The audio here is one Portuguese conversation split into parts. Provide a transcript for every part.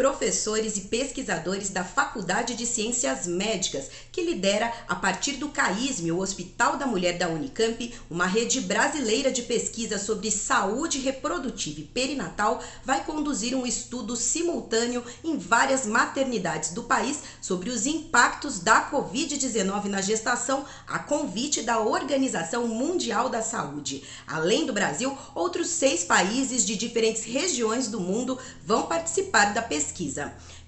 Professores e pesquisadores da Faculdade de Ciências Médicas, que lidera, a partir do CAISM, o Hospital da Mulher da Unicamp, uma rede brasileira de pesquisa sobre saúde reprodutiva e perinatal, vai conduzir um estudo simultâneo em várias maternidades do país sobre os impactos da Covid-19 na gestação, a convite da Organização Mundial da Saúde. Além do Brasil, outros seis países de diferentes regiões do mundo vão participar da pesquisa.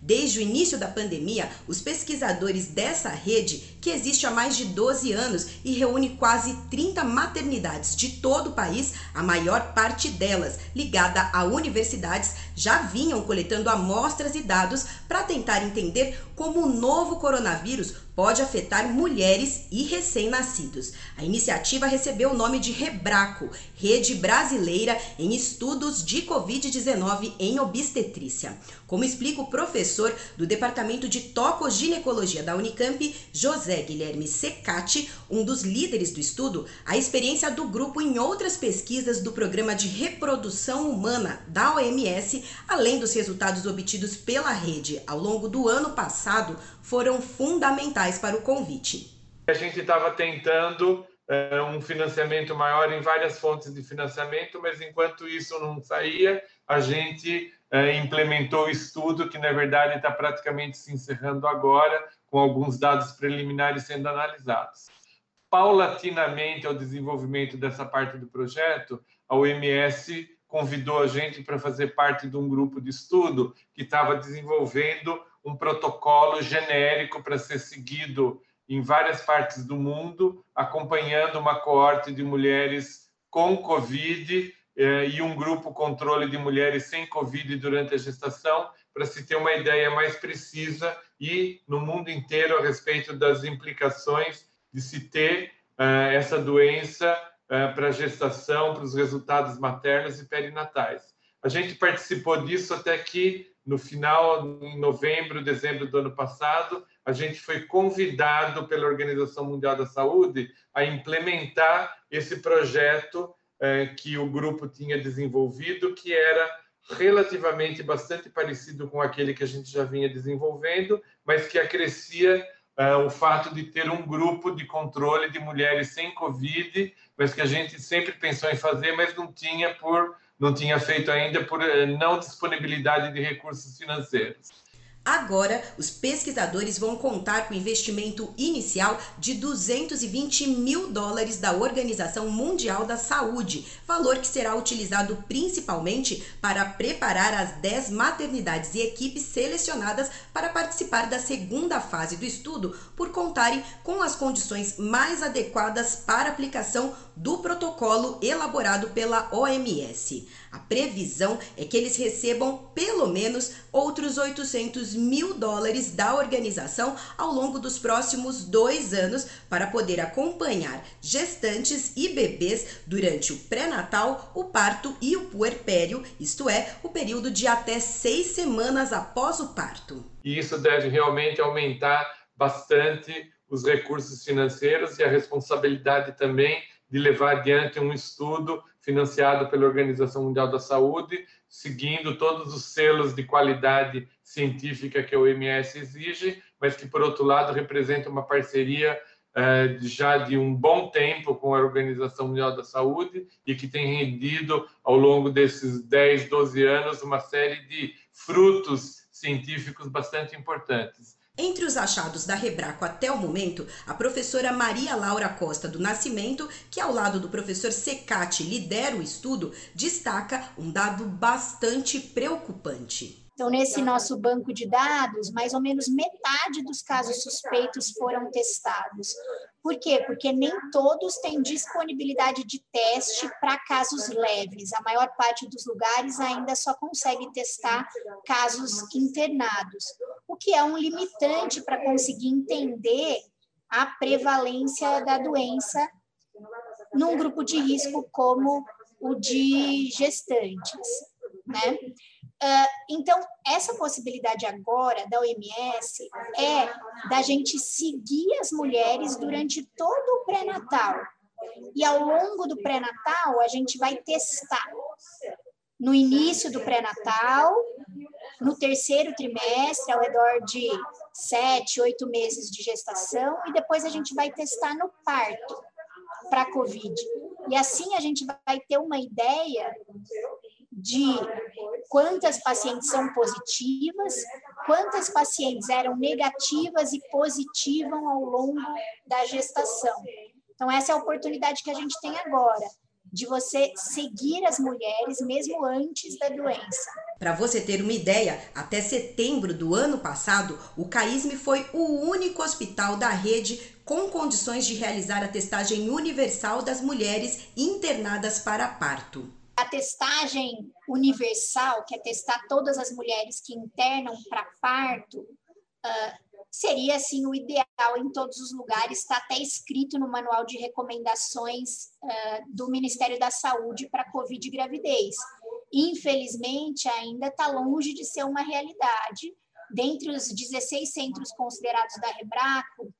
Desde o início da pandemia, os pesquisadores dessa rede, que existe há mais de 12 anos e reúne quase 30 maternidades de todo o país, a maior parte delas ligada a universidades, já vinham coletando amostras e dados para tentar entender como o novo coronavírus pode afetar mulheres e recém-nascidos. A iniciativa recebeu o nome de Rebraco, Rede Brasileira em Estudos de Covid-19 em Obstetrícia. Como explica o professor do Departamento de Tocoginecologia da Unicamp, José Guilherme Secati, um dos líderes do estudo, a experiência do grupo em outras pesquisas do Programa de Reprodução Humana da OMS, além dos resultados obtidos pela rede ao longo do ano passado, foram fundamentais para o convite. A gente estava tentando é, um financiamento maior em várias fontes de financiamento, mas enquanto isso não saía, a gente é, implementou o estudo que, na verdade, está praticamente se encerrando agora, com alguns dados preliminares sendo analisados. Paulatinamente, ao desenvolvimento dessa parte do projeto, a OMS convidou a gente para fazer parte de um grupo de estudo que estava desenvolvendo um protocolo genérico para ser seguido em várias partes do mundo, acompanhando uma coorte de mulheres com Covid é, e um grupo controle de mulheres sem Covid durante a gestação, para se ter uma ideia mais precisa e no mundo inteiro a respeito das implicações de se ter é, essa doença para a gestação, para os resultados maternos e perinatais. A gente participou disso até que no final, em novembro, dezembro do ano passado, a gente foi convidado pela Organização Mundial da Saúde a implementar esse projeto é, que o grupo tinha desenvolvido, que era relativamente bastante parecido com aquele que a gente já vinha desenvolvendo, mas que acrescia é, o fato de ter um grupo de controle de mulheres sem Covid, mas que a gente sempre pensou em fazer, mas não tinha por não tinha feito ainda por é, não disponibilidade de recursos financeiros. Agora, os pesquisadores vão contar com investimento inicial de 220 mil dólares da Organização Mundial da Saúde, valor que será utilizado principalmente para preparar as 10 maternidades e equipes selecionadas para participar da segunda fase do estudo, por contarem com as condições mais adequadas para aplicação do protocolo elaborado pela OMS. A previsão é que eles recebam pelo menos outros 800 mil dólares da organização ao longo dos próximos dois anos para poder acompanhar gestantes e bebês durante o pré-natal, o parto e o puerpério, isto é, o período de até seis semanas após o parto. E isso deve realmente aumentar bastante os recursos financeiros e a responsabilidade também de levar adiante um estudo financiado pela Organização Mundial da Saúde, seguindo todos os selos de qualidade científica que a OMS exige, mas que, por outro lado, representa uma parceria eh, já de um bom tempo com a Organização Mundial da Saúde e que tem rendido, ao longo desses 10, 12 anos, uma série de frutos científicos bastante importantes. Entre os achados da Rebraco até o momento, a professora Maria Laura Costa do Nascimento, que ao lado do professor Secati lidera o estudo, destaca um dado bastante preocupante. Então, nesse nosso banco de dados, mais ou menos metade dos casos suspeitos foram testados. Por quê? Porque nem todos têm disponibilidade de teste para casos leves. A maior parte dos lugares ainda só consegue testar casos internados, o que é um limitante para conseguir entender a prevalência da doença num grupo de risco como o de gestantes, né? Uh, então, essa possibilidade agora da OMS é da gente seguir as mulheres durante todo o pré-natal. E ao longo do pré-natal, a gente vai testar. No início do pré-natal, no terceiro trimestre, ao redor de sete, oito meses de gestação, e depois a gente vai testar no parto para a COVID. E assim a gente vai ter uma ideia de quantas pacientes são positivas, quantas pacientes eram negativas e positivam ao longo da gestação. Então, essa é a oportunidade que a gente tem agora, de você seguir as mulheres mesmo antes da doença. Para você ter uma ideia, até setembro do ano passado, o CAISM foi o único hospital da rede com condições de realizar a testagem universal das mulheres internadas para parto. A testagem universal, que é testar todas as mulheres que internam para parto, uh, seria assim o ideal em todos os lugares, está até escrito no manual de recomendações uh, do Ministério da Saúde para Covid e gravidez. Infelizmente, ainda está longe de ser uma realidade. Dentre os 16 centros considerados da Rebraco,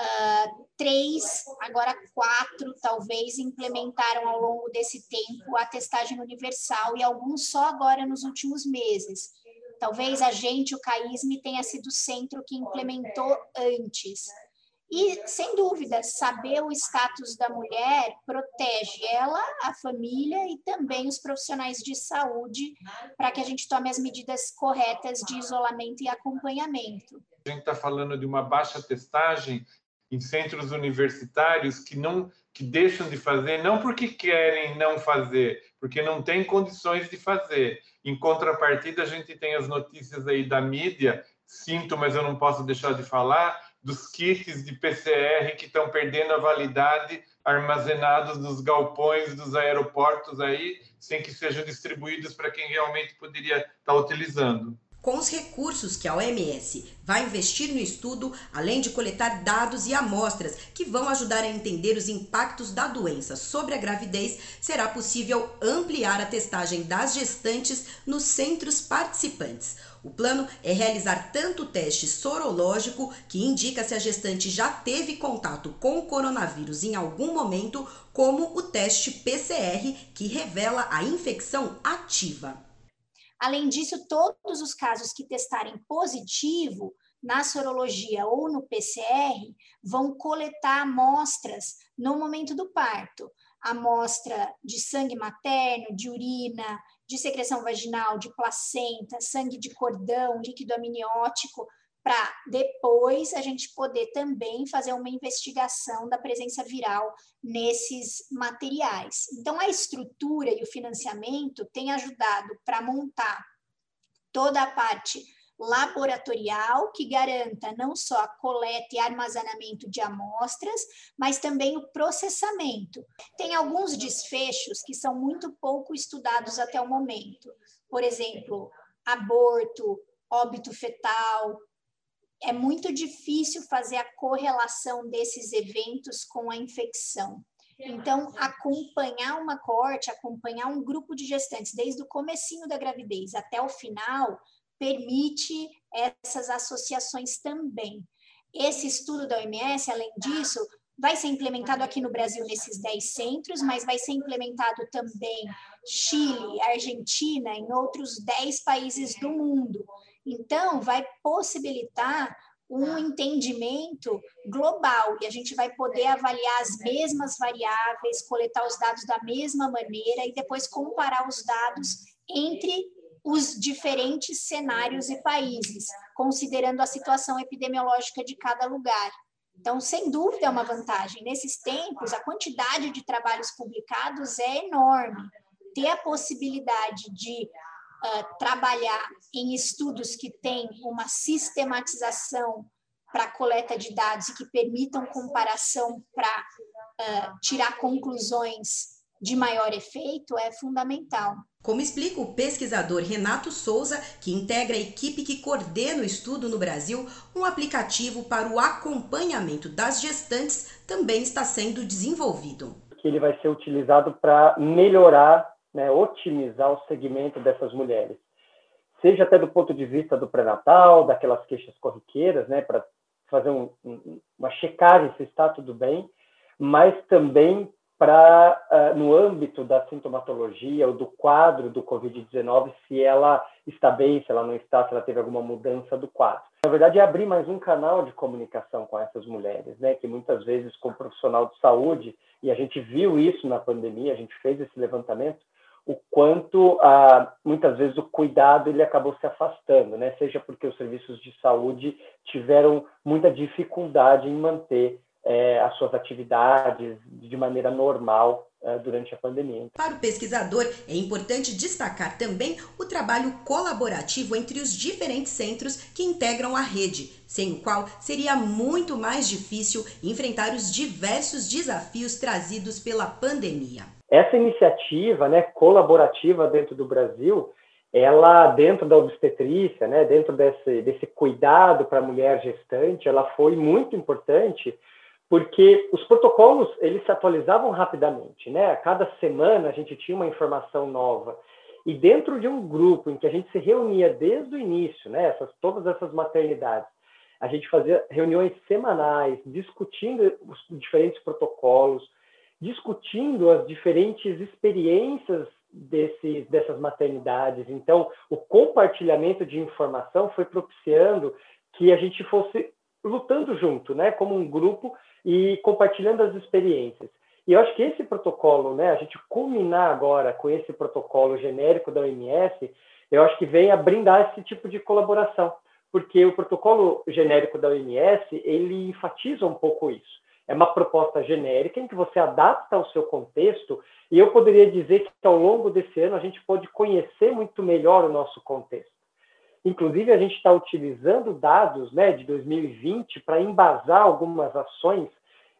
Uh, três, agora quatro, talvez, implementaram ao longo desse tempo a testagem universal e alguns só agora nos últimos meses. Talvez a gente, o CAISM, tenha sido o centro que implementou antes. E, sem dúvida, saber o status da mulher protege ela, a família e também os profissionais de saúde para que a gente tome as medidas corretas de isolamento e acompanhamento. A gente está falando de uma baixa testagem em centros universitários que não que deixam de fazer não porque querem não fazer, porque não têm condições de fazer. Em contrapartida, a gente tem as notícias aí da mídia, sinto, mas eu não posso deixar de falar, dos kits de PCR que estão perdendo a validade armazenados nos galpões dos aeroportos aí, sem que sejam distribuídos para quem realmente poderia estar tá utilizando. Com os recursos que a OMS vai investir no estudo, além de coletar dados e amostras que vão ajudar a entender os impactos da doença sobre a gravidez, será possível ampliar a testagem das gestantes nos centros participantes. O plano é realizar tanto o teste sorológico, que indica se a gestante já teve contato com o coronavírus em algum momento, como o teste PCR, que revela a infecção ativa. Além disso, todos os casos que testarem positivo na sorologia ou no PCR vão coletar amostras no momento do parto. Amostra de sangue materno, de urina, de secreção vaginal, de placenta, sangue de cordão, líquido amniótico, para depois a gente poder também fazer uma investigação da presença viral nesses materiais. Então, a estrutura e o financiamento têm ajudado para montar toda a parte laboratorial que garanta não só a coleta e armazenamento de amostras, mas também o processamento. Tem alguns desfechos que são muito pouco estudados até o momento. Por exemplo, aborto, óbito fetal, é muito difícil fazer a correlação desses eventos com a infecção. Então, acompanhar uma corte, acompanhar um grupo de gestantes desde o comecinho da gravidez até o final, permite essas associações também. Esse estudo da OMS, além disso, vai ser implementado aqui no Brasil nesses 10 centros, mas vai ser implementado também Chile, Argentina, em outros 10 países do mundo. Então, vai possibilitar um entendimento global e a gente vai poder avaliar as mesmas variáveis, coletar os dados da mesma maneira e depois comparar os dados entre os diferentes cenários e países, considerando a situação epidemiológica de cada lugar. Então, sem dúvida, é uma vantagem. Nesses tempos, a quantidade de trabalhos publicados é enorme. Ter a possibilidade de uh, trabalhar em estudos que têm uma sistematização para coleta de dados e que permitam comparação para uh, tirar conclusões de maior efeito é fundamental. Como explica o pesquisador Renato Souza, que integra a equipe que coordena o estudo no Brasil, um aplicativo para o acompanhamento das gestantes também está sendo desenvolvido. Ele vai ser utilizado para melhorar né, otimizar o segmento dessas mulheres. seja até do ponto de vista do pré-natal, daquelas queixas corriqueiras, né, para fazer um, um, uma checagem se está tudo bem, mas também para, uh, no âmbito da sintomatologia ou do quadro do Covid-19, se ela está bem, se ela não está, se ela teve alguma mudança do quadro. Na verdade, é abrir mais um canal de comunicação com essas mulheres, né, que muitas vezes, como profissional de saúde, e a gente viu isso na pandemia, a gente fez esse levantamento, o quanto ah, muitas vezes o cuidado ele acabou se afastando, né? Seja porque os serviços de saúde tiveram muita dificuldade em manter é, as suas atividades de maneira normal durante a pandemia. Para o pesquisador, é importante destacar também o trabalho colaborativo entre os diferentes centros que integram a rede, sem o qual seria muito mais difícil enfrentar os diversos desafios trazidos pela pandemia. Essa iniciativa né, colaborativa dentro do Brasil, ela, dentro da obstetrícia, né, dentro desse, desse cuidado para a mulher gestante, ela foi muito importante porque os protocolos eles se atualizavam rapidamente, né? A cada semana a gente tinha uma informação nova. E dentro de um grupo em que a gente se reunia desde o início, né, essas, todas essas maternidades, a gente fazia reuniões semanais, discutindo os diferentes protocolos, discutindo as diferentes experiências desses, dessas maternidades. Então, o compartilhamento de informação foi propiciando que a gente fosse lutando junto, né, como um grupo e compartilhando as experiências. E eu acho que esse protocolo, né, a gente culminar agora com esse protocolo genérico da OMS, eu acho que vem a brindar esse tipo de colaboração, porque o protocolo genérico da OMS, ele enfatiza um pouco isso. É uma proposta genérica em que você adapta ao seu contexto, e eu poderia dizer que ao longo desse ano a gente pode conhecer muito melhor o nosso contexto. Inclusive, a gente está utilizando dados né, de 2020 para embasar algumas ações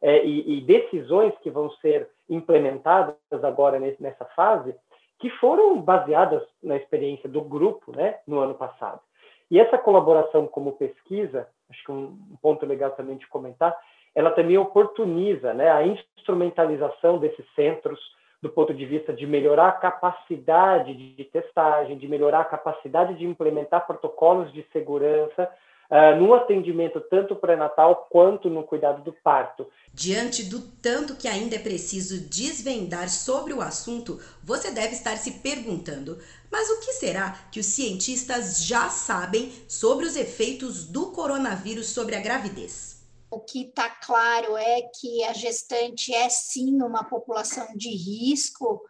é, e, e, decisões que vão ser implementadas agora nesse, nessa fase, que foram baseadas na experiência do grupo né, no ano passado. E essa colaboração como pesquisa, acho que um ponto legal também de comentar, ela também oportuniza né, a instrumentalização desses centros do ponto de vista de melhorar a capacidade de testagem, de melhorar a capacidade de implementar protocolos de segurança uh, no atendimento tanto pré-natal quanto no cuidado do parto. Diante do tanto que ainda é preciso desvendar sobre o assunto, você deve estar se perguntando: mas o que será que os cientistas já sabem sobre os efeitos do coronavírus sobre a gravidez? O que está claro é que a gestante é sim uma população de risco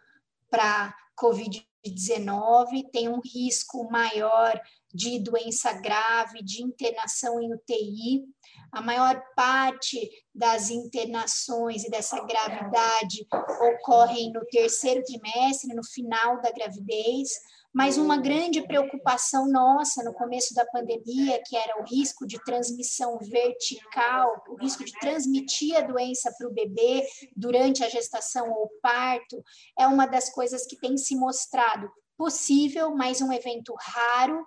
para Covid-19, tem um risco maior de doença grave, de internação em UTI. A maior parte das internações e dessa gravidade ocorrem no terceiro trimestre, no final da gravidez. Mas uma grande preocupação nossa no começo da pandemia, que era o risco de transmissão vertical, o risco de transmitir a doença para o bebê durante a gestação ou parto, é uma das coisas que tem se mostrado possível, mas um evento raro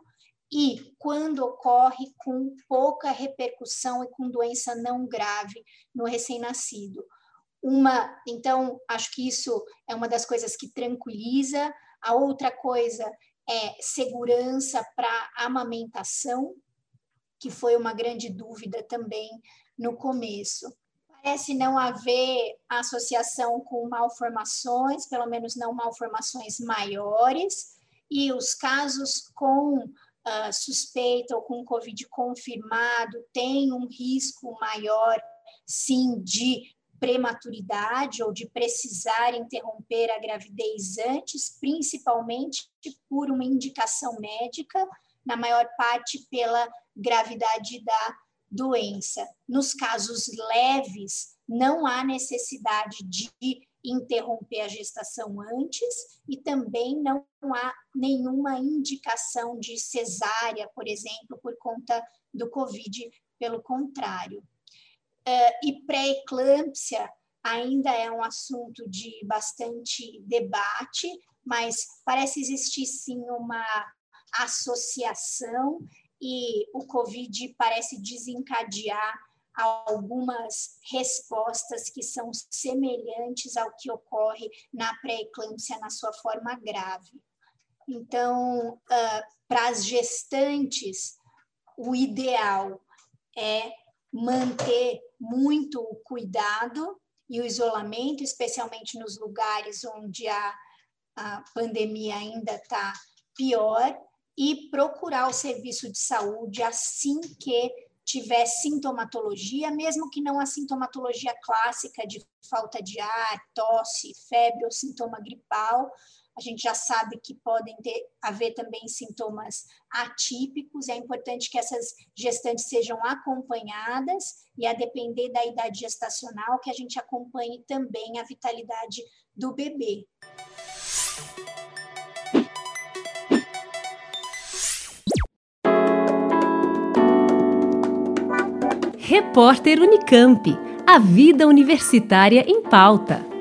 e quando ocorre com pouca repercussão e com doença não grave no recém-nascido. Uma, então, acho que isso é uma das coisas que tranquiliza, a outra coisa é segurança para amamentação, que foi uma grande dúvida também no começo. Parece não haver associação com malformações, pelo menos não malformações maiores, e os casos com uh, suspeita ou com Covid confirmado têm um risco maior, sim, de prematuridade ou de precisar interromper a gravidez antes, principalmente por uma indicação médica, na maior parte pela gravidade da doença. Nos casos leves, não há necessidade de interromper a gestação antes e também não há nenhuma indicação de cesárea, por exemplo, por conta do Covid, pelo contrário. Uh, e pré-eclâmpsia ainda é um assunto de bastante debate, mas parece existir sim uma associação e o Covid parece desencadear algumas respostas que são semelhantes ao que ocorre na pré-eclâmpsia na sua forma grave. Então, uh, para as gestantes, o ideal é manter muito o cuidado e o isolamento, especialmente nos lugares onde a, a pandemia ainda está pior, e procurar o serviço de saúde assim que tiver sintomatologia, mesmo que não a sintomatologia clássica de falta de ar, tosse, febre ou sintoma gripal, a gente já sabe que podem ter, haver também sintomas atípicos. É importante que essas gestantes sejam acompanhadas e, a depender da idade gestacional, que a gente acompanhe também a vitalidade do bebê. Repórter Unicamp. A vida universitária em pauta.